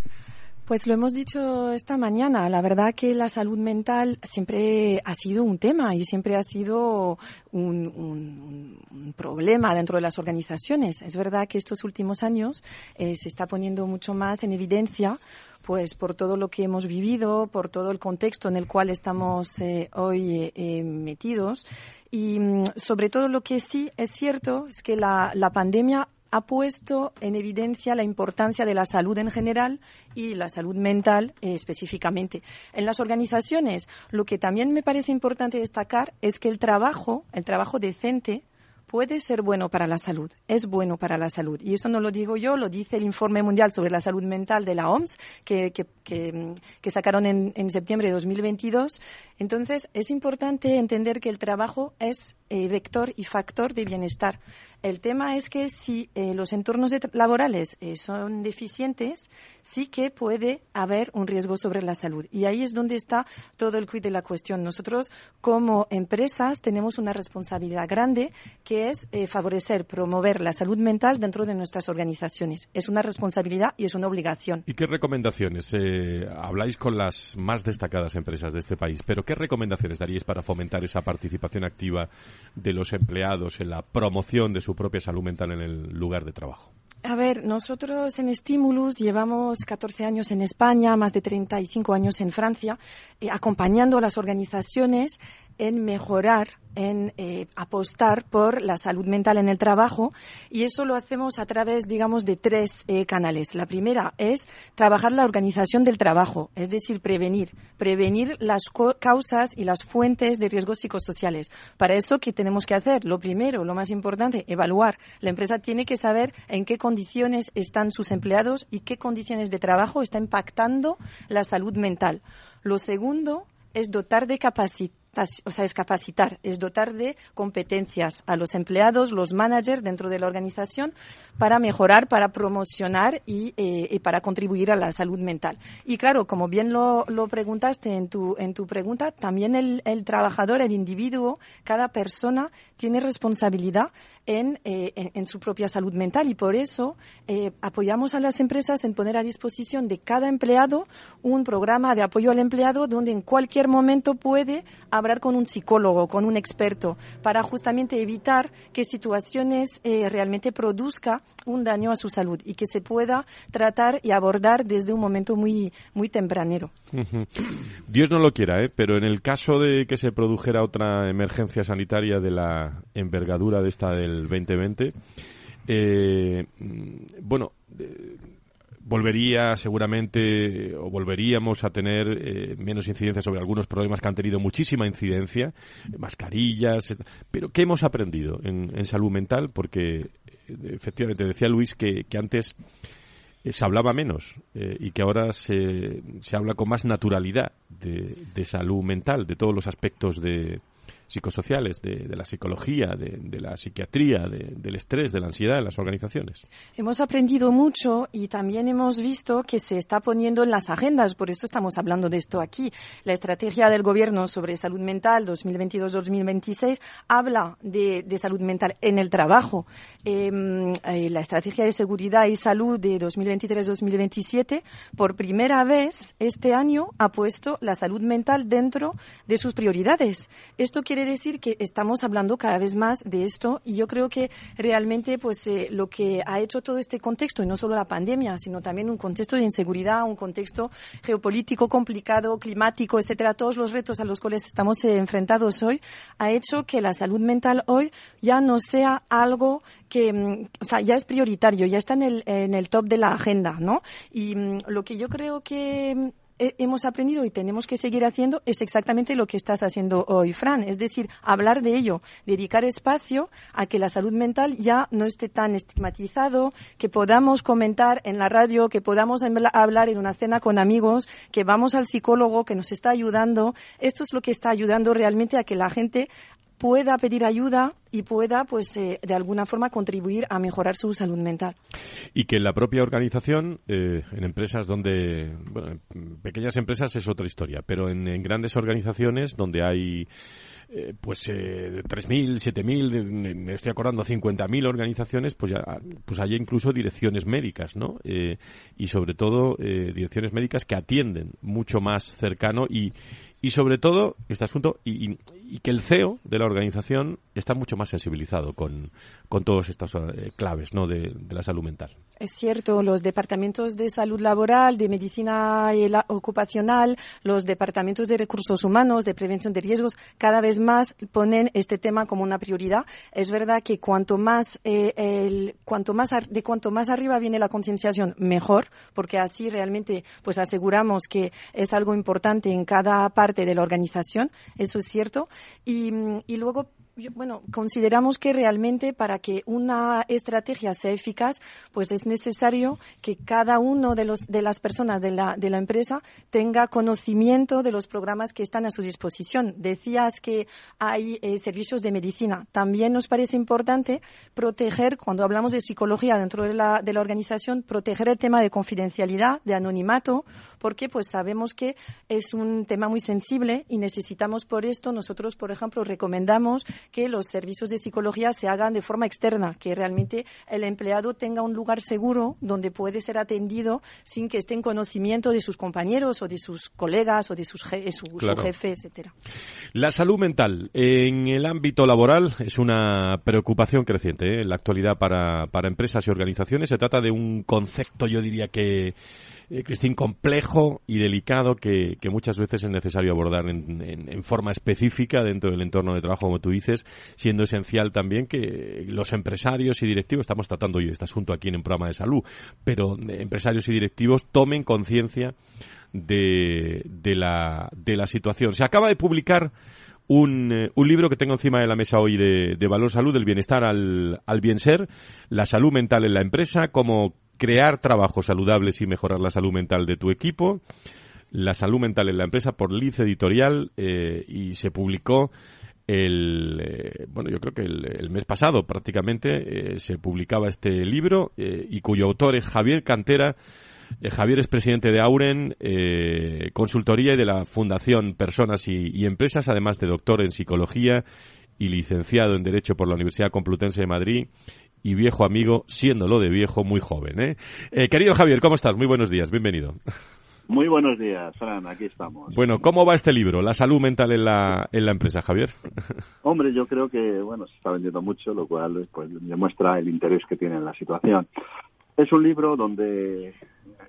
Pues lo hemos dicho esta mañana. La verdad que la salud mental siempre ha sido un tema y siempre ha sido un, problema dentro de las organizaciones. Es verdad que estos últimos años eh, se está poniendo mucho más en evidencia pues por todo lo que hemos vivido, por todo el contexto en el cual estamos eh, hoy eh, metidos y mm, sobre todo lo que sí es cierto es que la, la pandemia ha puesto en evidencia la importancia de la salud en general y la salud mental eh, específicamente. En las organizaciones, lo que también me parece importante destacar es que el trabajo, el trabajo decente, puede ser bueno para la salud, es bueno para la salud. Y eso no lo digo yo, lo dice el Informe Mundial sobre la Salud Mental de la OMS, que, que, que, sacaron en, en, septiembre de 2022. Entonces, es importante entender que el trabajo es eh, vector y factor de bienestar. El tema es que si eh, los entornos laborales eh, son deficientes, sí que puede haber un riesgo sobre la salud. Y ahí es donde está todo el quid de la cuestión. Nosotros, como empresas, tenemos una responsabilidad grande que es favorecer, promover la salud mental dentro de nuestras organizaciones. Es una responsabilidad y es una obligación. ¿Y qué recomendaciones? habláis con las más destacadas empresas de este país, pero ¿qué recomendaciones daríais para fomentar esa participación activa de los empleados en la promoción de su propia salud mental en el lugar de trabajo? A ver, nosotros en Stimulus llevamos 14 años en España, más de 35 años en Francia, eh, acompañando a las organizaciones en mejorar, en eh, apostar por la salud mental en el trabajo y eso lo hacemos a través, digamos, de tres eh, canales. La primera es trabajar la organización del trabajo, es decir, prevenir, prevenir las causas y las fuentes de riesgos psicosociales. Para eso, ¿qué tenemos que hacer? Lo primero, lo más importante, evaluar. La empresa tiene que saber en qué condiciones están sus empleados y qué condiciones de trabajo está impactando la salud mental. Lo segundo es dotar de capacidad o sea, es capacitar, es dotar de competencias a los empleados, los managers dentro de la organización para mejorar, para promocionar y, eh, para contribuir a la salud mental. Y claro, como bien lo, lo preguntaste en tu, en tu pregunta, también el, el, trabajador, el individuo, cada persona tiene responsabilidad en, eh, en, su propia salud mental y por eso eh, apoyamos a las empresas en poner a disposición de cada empleado un programa de apoyo al empleado donde en cualquier momento puede hablar con un psicólogo, con un experto, para justamente evitar que situaciones eh, realmente produzca un daño a su salud y que se pueda tratar y abordar desde un momento muy, muy tempranero. Dios no lo quiera, pero en el caso de que se produjera otra emergencia sanitaria de la envergadura de esta del 2020, eh, bueno, volvería seguramente o volveríamos a tener eh, menos incidencia sobre algunos problemas que han tenido muchísima incidencia, mascarillas, pero ¿qué hemos aprendido en, salud mental? Porque efectivamente decía Luis que, antes se hablaba menos y que ahora se, se habla con más naturalidad de salud mental, de todos los aspectos de, psicosociales, de, la psicología, de, la psiquiatría, del estrés, de la ansiedad en las organizaciones. Hemos aprendido mucho y también hemos visto que se está poniendo en las agendas, por eso estamos hablando de esto aquí. La estrategia del Gobierno sobre salud mental 2022-2026 habla de, salud mental en el trabajo. Em, eh, la estrategia de seguridad y salud de 2023-2027, por primera vez este año, ha puesto la salud mental dentro de sus prioridades. Esto quiere decir que estamos hablando cada vez más de esto y yo creo que realmente pues eh, lo que ha hecho todo este contexto y no solo la pandemia, sino también un contexto de inseguridad, un contexto geopolítico complicado, climático, etcétera, todos los retos a los cuales estamos eh, enfrentados hoy, ha hecho que la salud mental hoy ya no sea algo que, mm, o sea, ya es prioritario, ya está en el, en el top de la agenda, ¿no? Y mm, lo que yo creo que mm, hemos aprendido y tenemos que seguir haciendo es exactamente lo que estás haciendo hoy, Fran. Es decir, hablar de ello, dedicar espacio a que la salud mental ya no esté tan estigmatizado, que podamos comentar en la radio, que podamos hablar en una cena con amigos, que vamos al psicólogo que nos está ayudando. Esto es lo que está ayudando realmente a que la gente pueda pedir ayuda y pueda, pues, eh, de alguna forma contribuir a mejorar su salud mental. Y que la propia organización, eh, en empresas donde, bueno, en pequeñas empresas es otra historia, pero en, grandes organizaciones donde hay eh, pues eh, 3.000, 7.000, me estoy acordando, 50.000 organizaciones, pues ya pues hay incluso direcciones médicas, ¿no? y sobre todo direcciones médicas que atienden mucho más cercano y, y sobre todo este asunto y, que el CEO de la organización está mucho más sensibilizado con, con todas estas eh, claves ¿no? de, la salud mental. Es cierto, los departamentos de salud laboral, de medicina ocupacional, los departamentos de recursos humanos, de prevención de riesgos, cada vez más ponen este tema como una prioridad. Es verdad que cuanto más, eh, el, cuanto más de cuanto más arriba viene la concienciación, mejor, porque así realmente pues aseguramos que es algo importante en cada parte de la organización, eso es cierto. Y, y luego bueno, consideramos que realmente para que una estrategia sea eficaz, pues es necesario que cada uno de, los, de las personas de la, de la empresa tenga conocimiento de los programas que están a su disposición. Decías que hay eh, servicios de medicina. También nos parece importante proteger, cuando hablamos de psicología dentro de la, de la organización, proteger el tema de confidencialidad, de anonimato, porque pues sabemos que es un tema muy sensible y necesitamos por esto, nosotros, por ejemplo, recomendamos que los servicios de psicología se hagan de forma externa, que realmente el empleado tenga un lugar seguro donde puede ser atendido sin que esté en conocimiento de sus compañeros o de sus colegas o de sus su, jefe, etcétera. La salud mental en el ámbito laboral es una preocupación creciente ¿eh? en la actualidad para, para empresas y organizaciones. Se trata de un concepto, yo diría que eh, Cristín, complejo y delicado que, muchas veces es necesario abordar en, forma específica dentro del entorno de trabajo, como tú dices, siendo esencial también que los empresarios y directivos, estamos tratando hoy este asunto aquí en un programa de salud, pero empresarios y directivos tomen conciencia de, la, de la situación. Se acaba de publicar un, eh, libro que tengo encima de la mesa hoy de, de valor salud, del bienestar al, al bien ser, la salud mental en la empresa, cómo crear trabajos saludables y mejorar la salud mental de tu equipo, la salud mental en la empresa por Liz Editorial eh, y se publicó el eh, bueno yo creo que el, mes pasado prácticamente eh, se publicaba este libro y cuyo autor es Javier Cantera. Javier es presidente de Auren consultoría y de la Fundación Personas y Empresas además de doctor en psicología y licenciado en Derecho por la Universidad Complutense de Madrid y viejo amigo, siéndolo de viejo muy joven. ¿eh? ¿eh? querido Javier, ¿cómo estás? Muy buenos días, bienvenido. Muy buenos días, Fran, aquí estamos. Bueno, ¿cómo va este libro, La salud mental en la, en la empresa, Javier? Hombre, yo creo que, bueno, se está vendiendo mucho, lo cual pues, demuestra el interés que tiene en la situación. Es un libro donde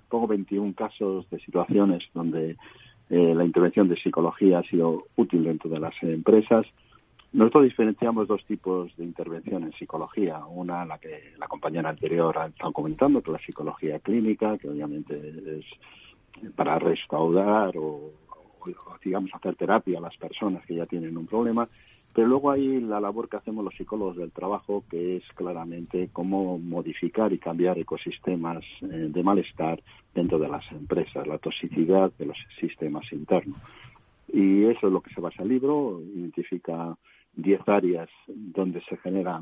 pongo 21 casos de situaciones donde eh, la intervención de psicología ha sido útil dentro de las empresas Nosotros diferenciamos dos tipos de intervención en psicología. Una, la que la compañera anterior ha estado comentando, que es la psicología clínica, que obviamente es para restaurar o, o, digamos, hacer terapia a las personas que ya tienen un problema. Pero luego hay la labor que hacemos los psicólogos del trabajo, que es claramente cómo modificar y cambiar ecosistemas eh, de malestar dentro de las empresas, la toxicidad de los sistemas internos. Y eso es lo que se basa el libro, identifica 10 áreas donde se genera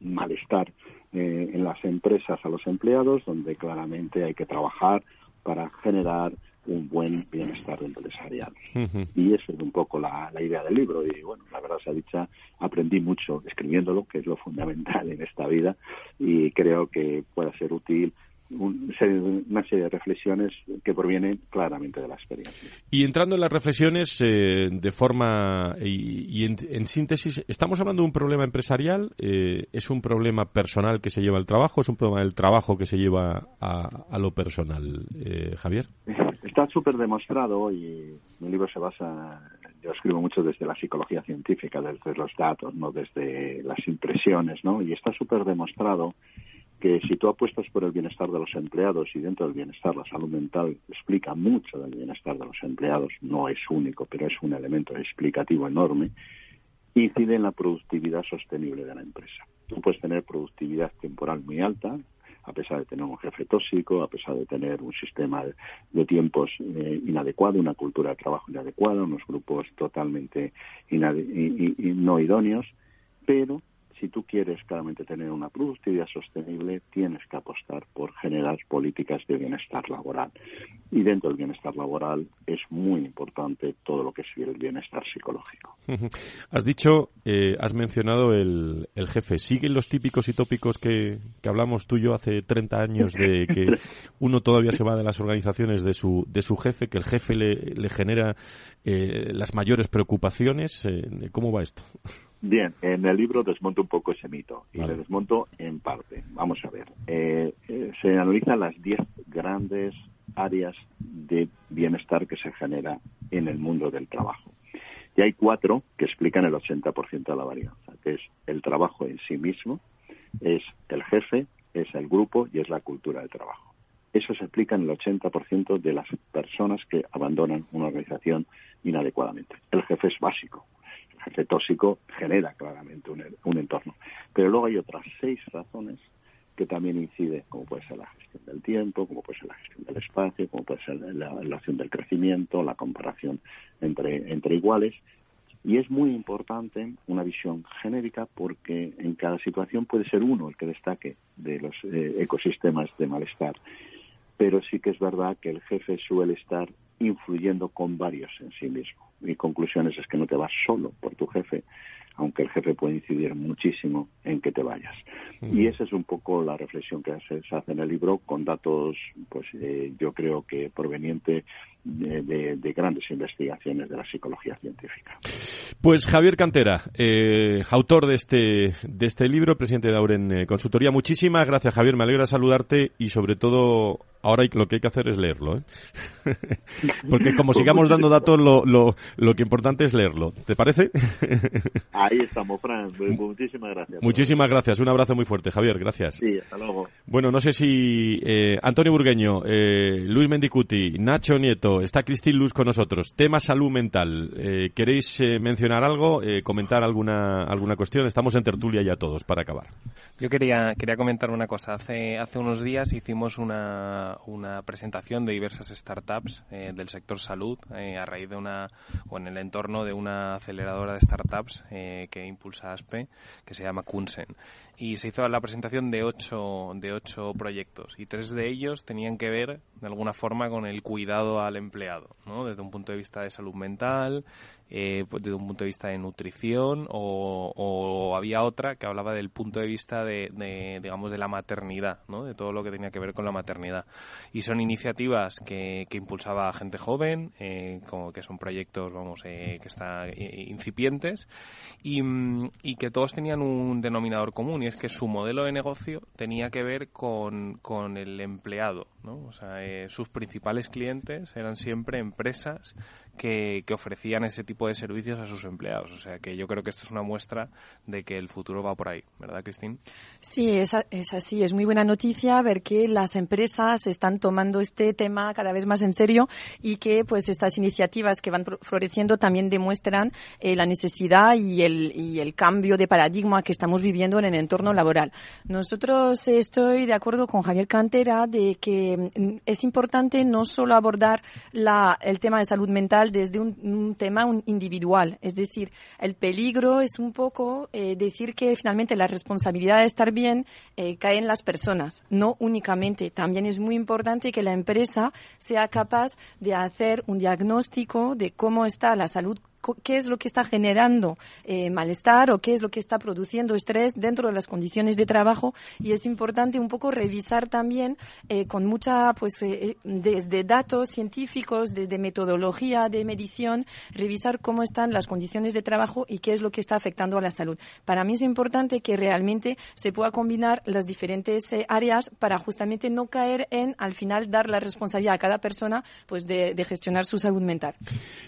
malestar eh, en las empresas a los empleados, donde claramente hay que trabajar para generar un buen bienestar empresarial. Y esa es un poco la, la, idea del libro. Y bueno, la verdad sea dicha, aprendí mucho escribiéndolo, que es lo fundamental en esta vida, y creo que puede ser útil un, una serie de reflexiones que provienen claramente de la experiencia. Y entrando en las reflexiones eh, de forma y, y en, en, síntesis, ¿estamos hablando de un problema empresarial? Eh, ¿Es un problema personal que se lleva al trabajo? ¿Es un problema del trabajo que se lleva a, a lo personal, eh, Javier? Está súper demostrado y mi libro se basa, yo escribo mucho desde la psicología científica, desde los datos, no desde las impresiones, ¿no? Y está súper demostrado que si tú apuestas por el bienestar de los empleados y dentro del bienestar la salud mental explica mucho del bienestar de los empleados, no es único, pero es un elemento explicativo enorme, incide en la productividad sostenible de la empresa. Tú puedes tener productividad temporal muy alta, a pesar de tener un jefe tóxico, a pesar de tener un sistema de tiempos eh, inadecuado, una cultura de trabajo inadecuada, unos grupos totalmente no idóneos, pero si tú quieres claramente tener una productividad sostenible, tienes que apostar por generar políticas de bienestar laboral. Y dentro del bienestar laboral es muy importante todo lo que es el bienestar psicológico. Has dicho, eh, has mencionado el, el, jefe. ¿Siguen los típicos y tópicos que, que, hablamos tú y yo hace 30 años de que uno todavía se va de las organizaciones de su, de su jefe, que el jefe le, le genera eh, las mayores preocupaciones? Eh, ¿Cómo va esto? Bien, en el libro desmonto un poco ese mito y vale. le desmonto en parte. Vamos a ver. Eh, eh, se analizan las 10 grandes áreas de bienestar que se genera en el mundo del trabajo. Y hay cuatro que explican el 80% de la varianza, que es el trabajo en sí mismo, es el jefe, es el grupo y es la cultura de trabajo. Eso se explica en el 80% de las personas que abandonan una organización inadecuadamente. El jefe es básico, jefe tóxico genera claramente un, un, entorno. Pero luego hay otras seis razones que también inciden, como puede ser la gestión del tiempo, como puede ser la gestión del espacio, como puede ser la, la acción del crecimiento, la comparación entre, entre iguales. Y es muy importante una visión genérica porque en cada situación puede ser uno el que destaque de los eh, ecosistemas de malestar. Pero sí que es verdad que el jefe suele estar influyendo con varios en sí mismo. Mi conclusión es que no te vas solo por tu jefe, aunque el jefe puede incidir muchísimo en que te vayas. Mm. Y esa es un poco la reflexión que se, se hace en el libro con datos, pues eh, yo creo que proveniente de, de, de, grandes investigaciones de la psicología científica. Pues Javier Cantera, eh, autor de este, de este libro, presidente de Auren eh, Consultoría. Muchísimas gracias, Javier. Me alegra saludarte y sobre todo ahora lo que hay que hacer es leerlo. ¿eh? Porque como sigamos dando datos, lo, lo, lo que importante es leerlo. ¿Te parece? Ahí estamos, Fran. Muchísimas gracias. Muchísimas gracias. Un abrazo muy fuerte, Javier. Gracias. Sí, hasta luego. Bueno, no sé si eh, Antonio Burgueño, Luis Mendicuti, Nacho Nieto, está Cristín Luz con nosotros. Tema salud mental. Eh, ¿Queréis eh, mencionar algo, eh, comentar alguna, alguna cuestión? Estamos en tertulia ya todos para acabar. Yo quería, quería comentar una cosa. Hace, hace unos días hicimos una, una presentación de diversas startups eh, del sector salud eh, a raíz de una, o en el entorno de una aceleradora de startups eh, que impulsa ASPE, que se llama Kunsen. Y se hizo la presentación de ocho, de ocho proyectos y tres de ellos tenían que ver de alguna forma con el cuidado al empleado, ¿no? desde un punto de vista de salud mental, eh, desde un punto de vista de nutrición o, había otra que hablaba del punto de vista de, digamos de la maternidad ¿no? de todo lo que tenía que ver con la maternidad y son iniciativas que, que impulsaba gente joven eh, como que son proyectos vamos eh, que están incipientes y, y, que todos tenían un denominador común y es que su modelo de negocio tenía que ver con, con el empleado ¿no? O sea, eh, sus principales clientes eran siempre empresas que, que, ofrecían ese tipo de servicios a sus empleados. O sea, que yo creo que esto es una muestra de que el futuro va por ahí, ¿verdad, Cristín? Sí, es, es así. Es muy buena noticia ver que las empresas están tomando este tema cada vez más en serio y que pues estas iniciativas que van floreciendo también demuestran eh, la necesidad y el, y el cambio de paradigma que estamos viviendo en el entorno laboral. Nosotros estoy de acuerdo con Javier Cantera de que mm, es importante no solo abordar la, el tema de salud mental desde un, tema individual, es decir, el peligro es un poco eh, decir que finalmente la responsabilidad de estar bien eh, cae en las personas, no únicamente. También es muy importante que la empresa sea capaz de hacer un diagnóstico de cómo está la salud qué es lo que está generando eh, malestar o qué es lo que está produciendo estrés dentro de las condiciones de trabajo. Y es importante un poco revisar también eh, con mucha pues eh, eh, desde datos científicos desde metodología de medición revisar cómo están las condiciones de trabajo y qué es lo que está afectando a la salud. Para mí es importante que realmente se pueda combinar las diferentes eh, áreas para justamente no caer en al final dar la responsabilidad a cada persona pues de, de gestionar su salud mental.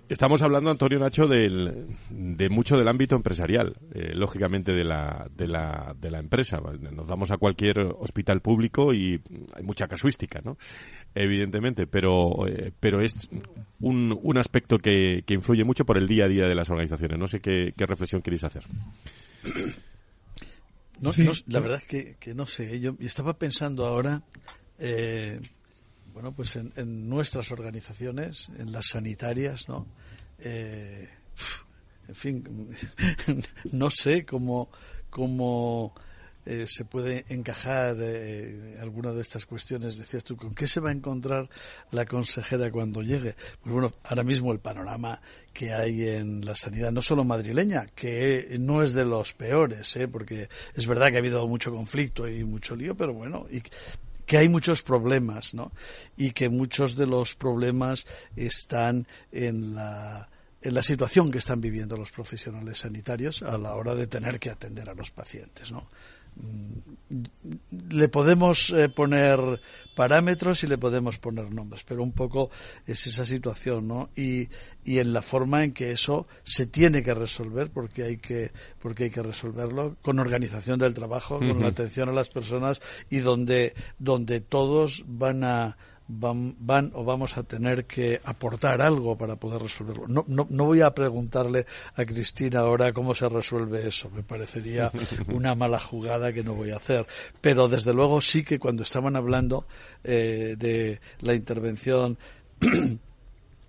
Estamos hablando Antonio Nacho del, de mucho del ámbito empresarial, eh, lógicamente de la, de, la, de la empresa. Nos vamos a cualquier hospital público y hay mucha casuística, ¿no? Evidentemente, pero, eh, pero es un, un aspecto que, que, influye mucho por el día a día de las organizaciones. No sé qué, qué reflexión queréis hacer. No, no, la verdad es que, que, no sé. Yo estaba pensando ahora, eh, bueno, pues en, en, nuestras organizaciones, en las sanitarias, ¿no? Eh, en fin, no sé cómo, cómo eh, se puede encajar eh, alguna de estas cuestiones. Decías tú, ¿con qué se va a encontrar la consejera cuando llegue? Pues bueno, ahora mismo el panorama que hay en la sanidad, no solo madrileña, que no es de los peores, ¿eh? porque es verdad que ha habido mucho conflicto y mucho lío, pero bueno, y, que hay muchos problemas, ¿no? Y que muchos de los problemas están en la en la situación que están viviendo los profesionales sanitarios a la hora de tener que atender a los pacientes, ¿no? Le podemos eh, poner parámetros y le podemos poner nombres, pero un poco es esa situación, ¿no? Y, y en la forma en que eso se tiene que resolver, porque hay que, porque hay que resolverlo con organización del trabajo, con uh -huh. la atención a las personas y donde, donde todos van a, van, van o vamos a tener que aportar algo para poder resolverlo. No, no, no voy a preguntarle a Cristina ahora cómo se resuelve eso, me parecería una mala jugada que no voy a hacer. Pero desde luego sí que cuando estaban hablando eh, de la intervención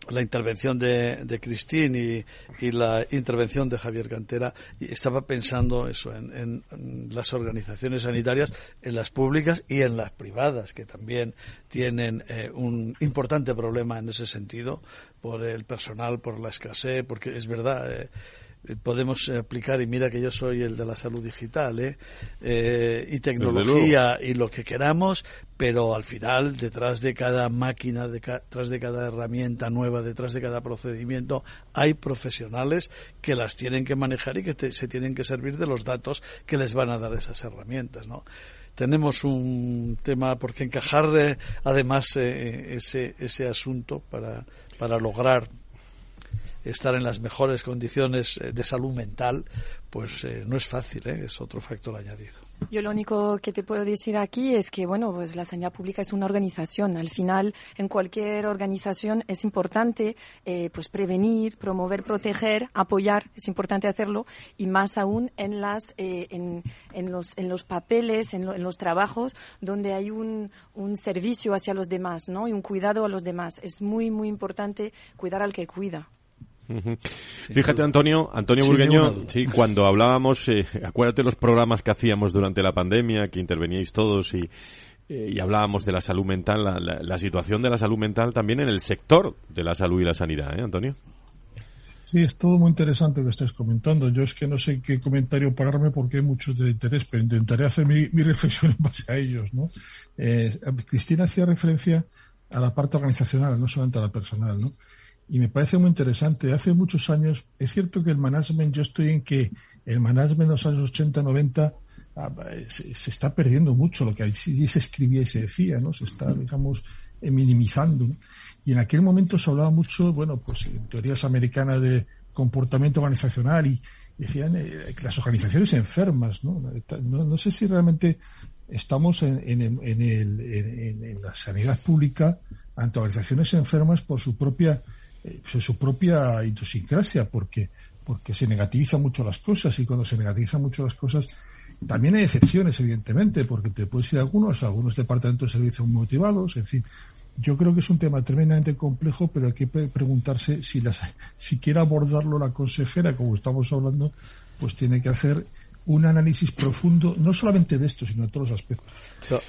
la intervención de, de Cristín y, y, la intervención de Javier Cantera, y estaba pensando eso en, en, las organizaciones sanitarias, en las públicas y en las privadas, que también tienen eh, un importante problema en ese sentido por el personal, por la escasez, porque es verdad. Eh, podemos aplicar, y mira que yo soy el de la salud digital, ¿eh? Eh, y tecnología y lo que queramos, pero al final, detrás de cada máquina, detrás de cada herramienta nueva, detrás de cada procedimiento, hay profesionales que las tienen que manejar y que te, se tienen que servir de los datos que les van a dar esas herramientas, ¿no? tenemos un tema por qué encajar eh, además eh, ese, ese asunto para, para lograr estar en las mejores condiciones de salud mental, pues eh, no es fácil, ¿eh? es otro factor añadido. Yo lo único que te puedo decir aquí es que, bueno, pues la sanidad pública es una organización. Al final, en cualquier organización es importante, eh, pues prevenir, promover, proteger, apoyar. Es importante hacerlo y más aún en las, eh, en, en, los, en los papeles, en, lo, en los trabajos donde hay un, un servicio hacia los demás, ¿no? Y un cuidado a los demás. Es muy, muy importante cuidar al que cuida. Uh -huh. Fíjate, Antonio, Antonio Burgueño, sí, cuando hablábamos, eh, acuérdate los programas que hacíamos durante la pandemia, que interveníais todos y, eh, y hablábamos de la salud mental, la, la, la, situación de la salud mental también en el sector de la salud y la sanidad, ¿eh, Antonio? Sí, es todo muy interesante lo que estáis comentando. Yo es que no sé qué comentario pararme porque hay muchos de interés, pero intentaré hacer mi, mi reflexión en base a ellos, ¿no? Eh, Cristina hacía referencia a la parte organizacional, no solamente a la personal, ¿no? Y me parece muy interesante. Hace muchos años, es cierto que el management, yo estoy en que el management de los años 80, 90 ah, se, se está perdiendo mucho lo que allí se escribía y se decía, ¿no? Se está, digamos, eh, minimizando. Y en aquel momento se hablaba mucho, bueno, pues en teorías americanas de comportamiento organizacional y decían eh, las organizaciones enfermas, ¿no? No, no sé si realmente estamos en, en, en, el, en, la sanidad pública ante organizaciones enfermas por su propia eh, su propia idiosincrasia, porque porque se negativizan mucho las cosas y cuando se negativizan mucho las cosas también hay excepciones, evidentemente, porque te puedes ir a algunos, algunos departamentos de servicios motivados, en fin. Yo creo que es un tema tremendamente complejo, pero hay que preguntarse si, las, si quiere abordarlo la consejera, como estamos hablando, pues tiene que hacer un análisis profundo, no solamente de esto, sino de todos los aspectos.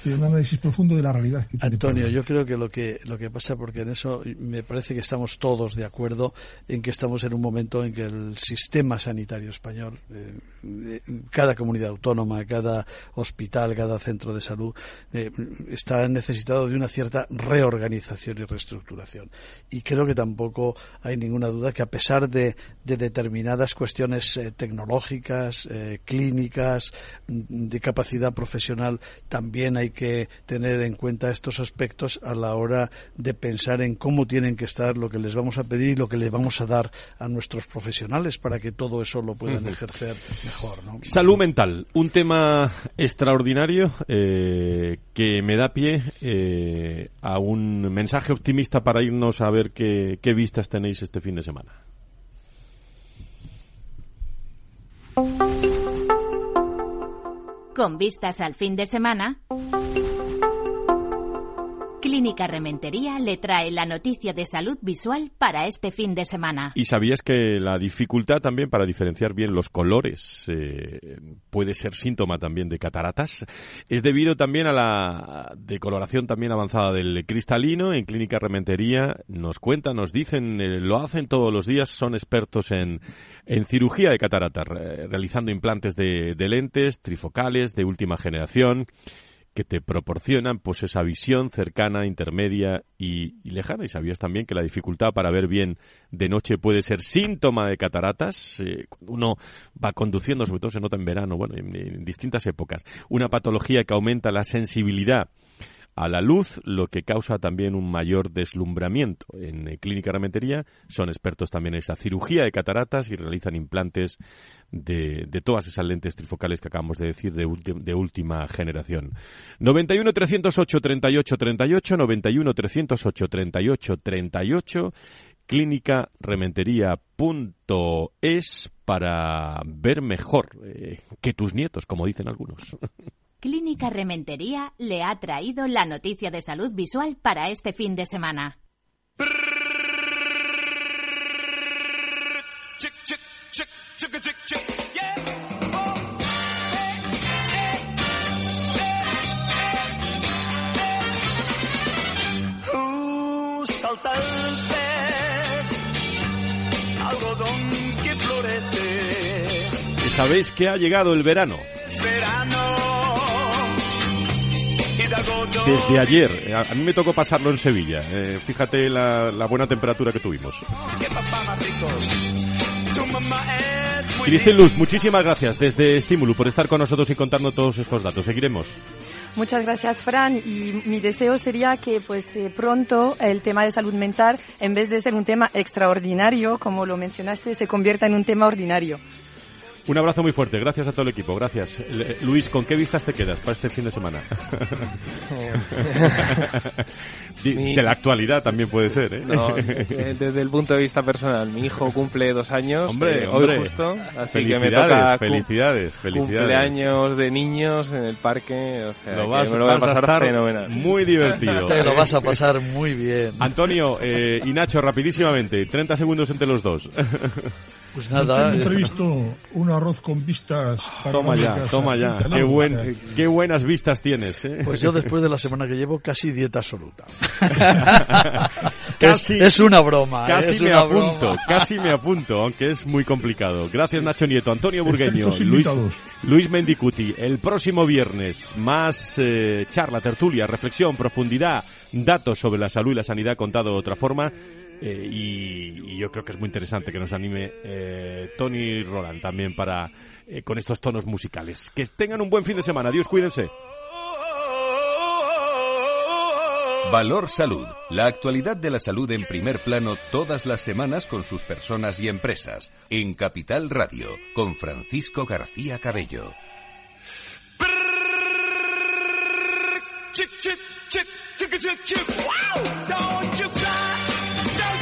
un análisis profundo de la realidad. Que Antonio, yo creo que lo que lo que pasa, porque en eso me parece que estamos todos de acuerdo en que estamos en un momento en que el sistema sanitario español, eh, cada comunidad autónoma, cada hospital, cada centro de salud, eh, está necesitado de una cierta reorganización y reestructuración. Y creo que tampoco hay ninguna duda que a pesar de, de determinadas cuestiones eh, tecnológicas, clínicas, clínicas, de capacidad profesional, también hay que tener en cuenta estos aspectos a la hora de pensar en cómo tienen que estar, lo que les vamos a pedir y lo que les vamos a dar a nuestros profesionales para que todo eso lo puedan ejercer mejor. Salud mental, un tema extraordinario eh, que me da pie eh, a un mensaje optimista para irnos a ver qué, qué vistas tenéis este fin de semana. Con vistas al fin de semana, Clínica Rementería le trae la noticia de salud visual para este fin de semana. ¿Y sabías que la dificultad también para diferenciar bien los colores eh, puede ser síntoma también de cataratas? Es debido también a la decoloración también avanzada del cristalino. En Clínica Rementería nos cuentan, nos dicen, eh, lo hacen todos los días, son expertos en, cirugía de cataratas, realizando implantes de lentes trifocales de última generación que te proporcionan pues esa visión cercana, intermedia y, lejana. Y sabías también que la dificultad para ver bien de noche puede ser síntoma de cataratas. Eh, uno va conduciendo, sobre todo se nota en verano, bueno, en distintas épocas. Una patología que aumenta la sensibilidad a la luz, lo que causa también un mayor deslumbramiento. En eh, Clínica Rementería son expertos también en esa cirugía de cataratas y realizan implantes de, todas esas lentes trifocales que acabamos de decir de, última generación. 91 308 38 38, 91 308 38 38, clínicarementería.es para ver mejor eh, que tus nietos, como dicen algunos. Clínica Rementería le ha traído la noticia de salud visual para este fin de semana. algodón que florece. ¿Sabéis que ha llegado el verano? Es verano. Desde ayer, a mí me tocó pasarlo en Sevilla. Eh, fíjate la, la, buena temperatura que tuvimos. Cristín Luz, muchísimas gracias desde Estímulo por estar con nosotros y contarnos todos estos datos. Seguiremos. Muchas gracias, Fran. Y mi deseo sería que, pues, eh, pronto el tema de salud mental, en vez de ser un tema extraordinario, como lo mencionaste, se convierta en un tema ordinario. Un abrazo muy fuerte, gracias a todo el equipo, gracias. Luis, ¿con qué vistas te quedas para este fin de semana? de la actualidad también puede ser, ¿eh? ¿eh? desde el punto de vista personal, mi hijo cumple dos años, hombre, eh, hombre. hoy justo, así que me toca felicidades, felicidades. cumpleaños de niños en el parque, o sea, lo vas, me lo voy a pasar a fenomenal. Muy divertido. Te lo vas a pasar muy bien. Antonio eh, y Nacho, rapidísimamente, 30 segundos entre los dos. Pues nada. Tengo previsto un arroz con vistas. Toma ya, toma ya. Qué, buen, qué buenas vistas tienes. ¿eh? Pues yo después de la semana que llevo casi dieta absoluta. casi, es, es, una broma. Casi es me una apunto, broma. casi me apunto, aunque es muy complicado. Gracias Nacho Nieto, Antonio Burgueño, Luis, Luis Mendicuti. El próximo viernes más eh, charla, tertulia, reflexión, profundidad, datos sobre la salud y la sanidad contado de otra forma Eh, y, y yo creo que es muy interesante que nos anime eh, Tony Roland también para eh, con estos tonos musicales. Que tengan un buen fin de semana. Adiós, cuídense. Valor Salud. La actualidad de la salud en primer plano todas las semanas con sus personas y empresas. En Capital Radio, con Francisco García Cabello.